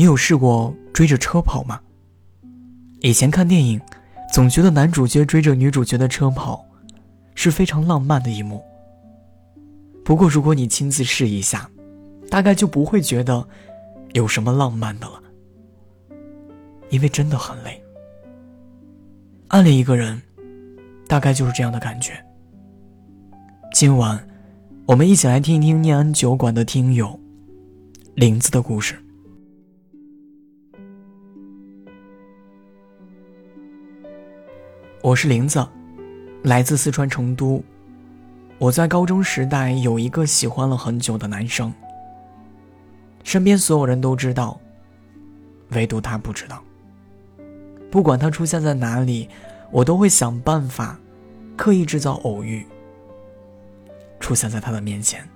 你有试过追着车跑吗？以前看电影，总觉得男主角追着女主角的车跑，是非常浪漫的一幕。不过，如果你亲自试一下，大概就不会觉得有什么浪漫的了，因为真的很累。暗恋一个人，大概就是这样的感觉。今晚，我们一起来听一听念安酒馆的听友林子的故事。我是林子，来自四川成都。我在高中时代有一个喜欢了很久的男生，身边所有人都知道，唯独他不知道。不管他出现在哪里，我都会想办法，刻意制造偶遇，出现在他的面前。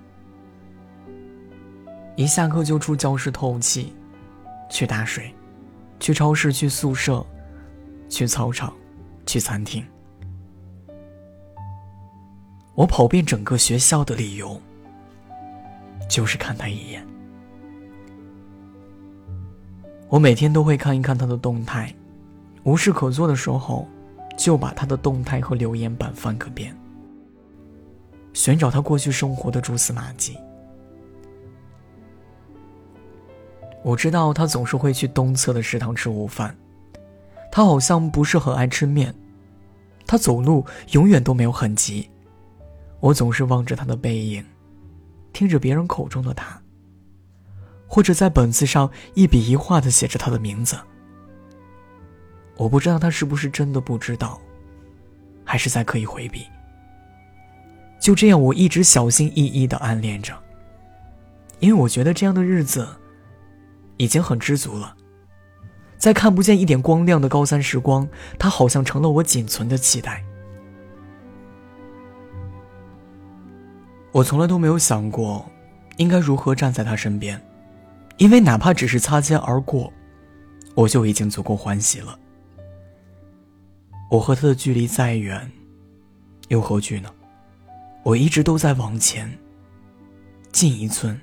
一下课就出教室透气，去打水，去超市，去宿舍，去操场。去餐厅，我跑遍整个学校的理由，就是看他一眼。我每天都会看一看他的动态，无事可做的时候，就把他的动态和留言板翻个遍，寻找他过去生活的蛛丝马迹。我知道他总是会去东侧的食堂吃午饭。他好像不是很爱吃面，他走路永远都没有痕迹，我总是望着他的背影，听着别人口中的他，或者在本子上一笔一画的写着他的名字。我不知道他是不是真的不知道，还是在刻意回避。就这样，我一直小心翼翼的暗恋着，因为我觉得这样的日子已经很知足了。在看不见一点光亮的高三时光，他好像成了我仅存的期待。我从来都没有想过，应该如何站在他身边，因为哪怕只是擦肩而过，我就已经足够欢喜了。我和他的距离再远，又何惧呢？我一直都在往前。进一寸，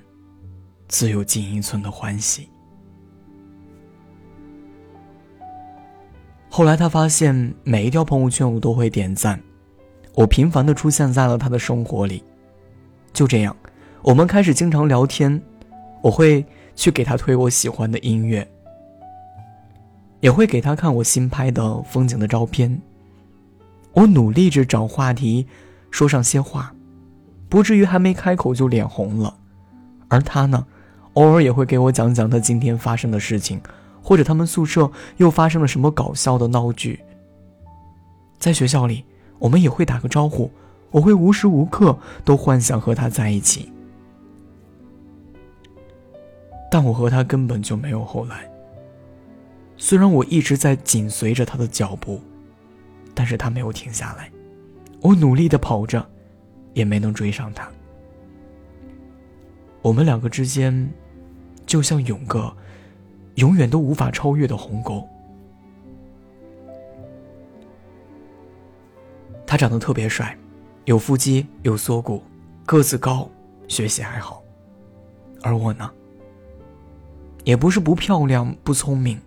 自有进一寸的欢喜。后来他发现每一条朋友圈我都会点赞，我频繁的出现在了他的生活里，就这样，我们开始经常聊天，我会去给他推我喜欢的音乐，也会给他看我新拍的风景的照片。我努力着找话题，说上些话，不至于还没开口就脸红了，而他呢，偶尔也会给我讲讲他今天发生的事情。或者他们宿舍又发生了什么搞笑的闹剧？在学校里，我们也会打个招呼，我会无时无刻都幻想和他在一起。但我和他根本就没有后来。虽然我一直在紧随着他的脚步，但是他没有停下来。我努力的跑着，也没能追上他。我们两个之间，就像永个。永远都无法超越的鸿沟。他长得特别帅，有腹肌，有锁骨，个子高，学习还好。而我呢，也不是不漂亮、不聪明。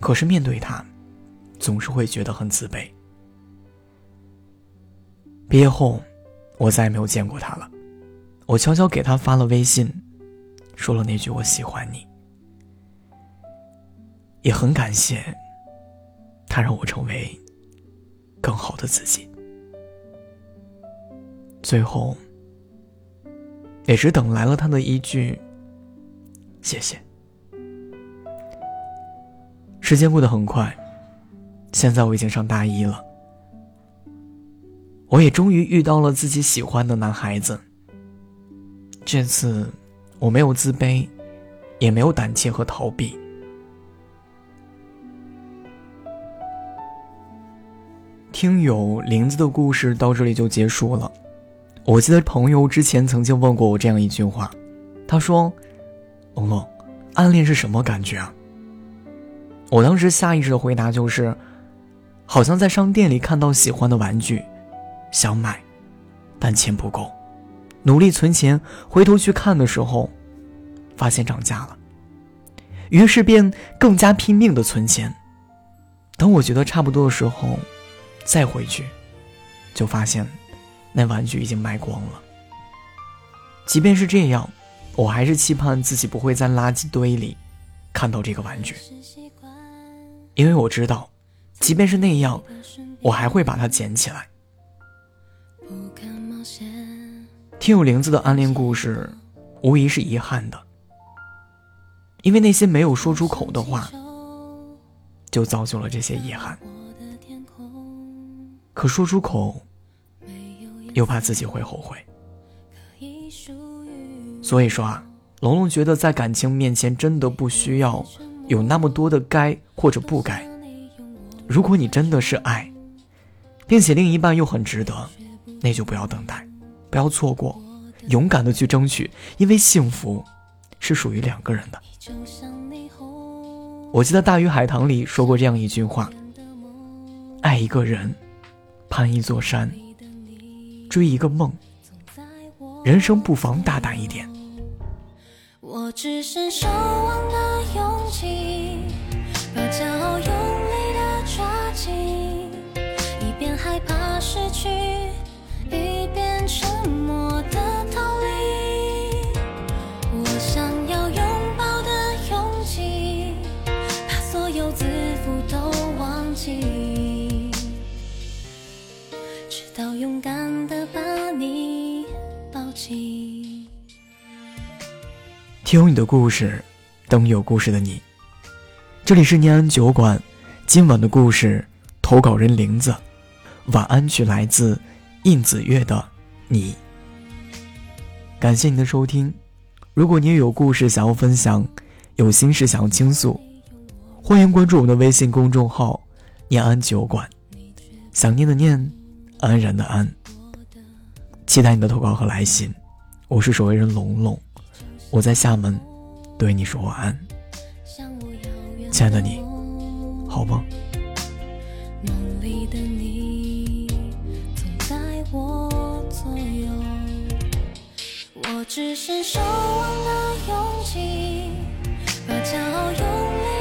可是面对他，总是会觉得很自卑。毕业后，我再也没有见过他了。我悄悄给他发了微信，说了那句“我喜欢你”。也很感谢他，让我成为更好的自己。最后，也只等来了他的一句“谢谢”。时间过得很快，现在我已经上大一了，我也终于遇到了自己喜欢的男孩子。这次，我没有自卑，也没有胆怯和逃避。听友林子的故事到这里就结束了。我记得朋友之前曾经问过我这样一句话，他说：“龙龙，暗恋是什么感觉啊？”我当时下意识的回答就是，好像在商店里看到喜欢的玩具，想买，但钱不够，努力存钱，回头去看的时候，发现涨价了。于是便更加拼命的存钱。等我觉得差不多的时候，再回去，就发现那玩具已经卖光了。即便是这样，我还是期盼自己不会在垃圾堆里看到这个玩具，因为我知道，即便是那样，我还会把它捡起来。听友玲子的暗恋故事，无疑是遗憾的，因为那些没有说出口的话。就造就了这些遗憾，可说出口，又怕自己会后悔。所以说啊，龙龙觉得在感情面前真的不需要有那么多的该或者不该。如果你真的是爱，并且另一半又很值得，那就不要等待，不要错过，勇敢的去争取，因为幸福是属于两个人的。我记得《大鱼海棠》里说过这样一句话：“爱一个人，攀一座山，追一个梦，人生不妨大胆一点。”我只剩守望的勇气，把骄傲用力的抓紧，一边害怕失去，到勇敢的把你抱紧。听你的故事，等有故事的你。这里是念安酒馆，今晚的故事投稿人玲子，晚安曲来自印子月的你。感谢你的收听，如果你也有故事想要分享，有心事想要倾诉。欢迎关注我们的微信公众号“念安酒馆”，想念的念，安然的安。期待你的投稿和来信。我是守卫人龙龙，我在厦门，对你说晚安。亲爱的你，好吗？梦里的你总在我左右，我只剩守望的勇气，把骄傲用。害